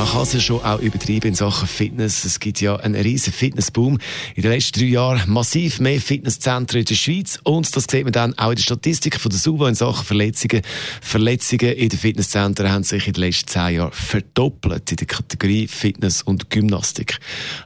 Man kann es ja schon auch übertreiben in Sachen Fitness. Es gibt ja einen riesen Fitnessboom. In den letzten drei Jahren massiv mehr Fitnesszentren in der Schweiz. Und das sieht man dann auch in der Statistik von der SUVA in Sachen Verletzungen. Verletzungen in den Fitnesszentren haben sich in den letzten zehn Jahren verdoppelt in der Kategorie Fitness und Gymnastik.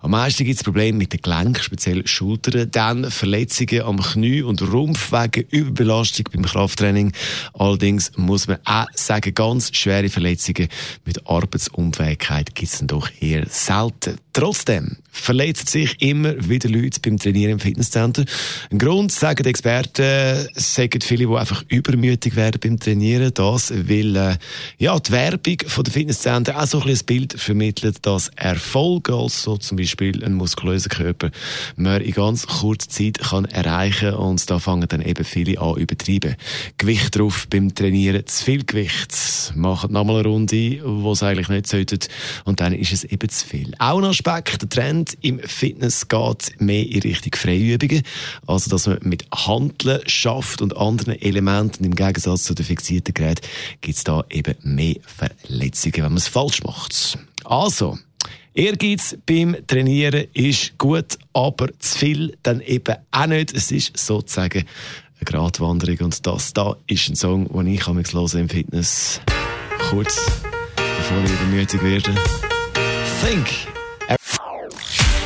Am meisten gibt es Probleme mit den Gelenken, speziell Schultern. Dann Verletzungen am Knie und Rumpf wegen Überbelastung beim Krafttraining. Allerdings muss man auch sagen, ganz schwere Verletzungen mit Arbeitsunfähigkeit Möglichkeit gibt es doch eher selten. Trotzdem verletzen sich immer wieder Leute beim Trainieren im Fitnesscenter. Ein Grund, sagen die Experten, sagen viele, die einfach übermütig werden beim Trainieren. Das, weil äh, ja, die Werbung von der Fitnesscenter auch so ein, ein Bild vermittelt, dass Erfolg, also zum Beispiel ein muskulöser Körper, man in ganz kurzer Zeit kann erreichen und da fangen dann eben viele an übertreiben. Gewicht drauf beim Trainieren, zu viel Gewicht, machen nochmal eine Runde, wo es eigentlich nicht sollte und dann ist es eben zu viel. Auch ein Aspekt, der Trend im Fitness geht mehr in Richtung Freiübungen, also dass man mit Handeln schafft und anderen Elementen im Gegensatz zu den fixierten Geräten gibt es da eben mehr Verletzungen, wenn man es falsch macht. Also, Ehrgeiz beim Trainieren ist gut, aber zu viel dann eben auch nicht. Es ist sozusagen eine Gratwanderung und das da ist ein Song, den ich im Fitness kurz bevor ich übermütig werde. Think.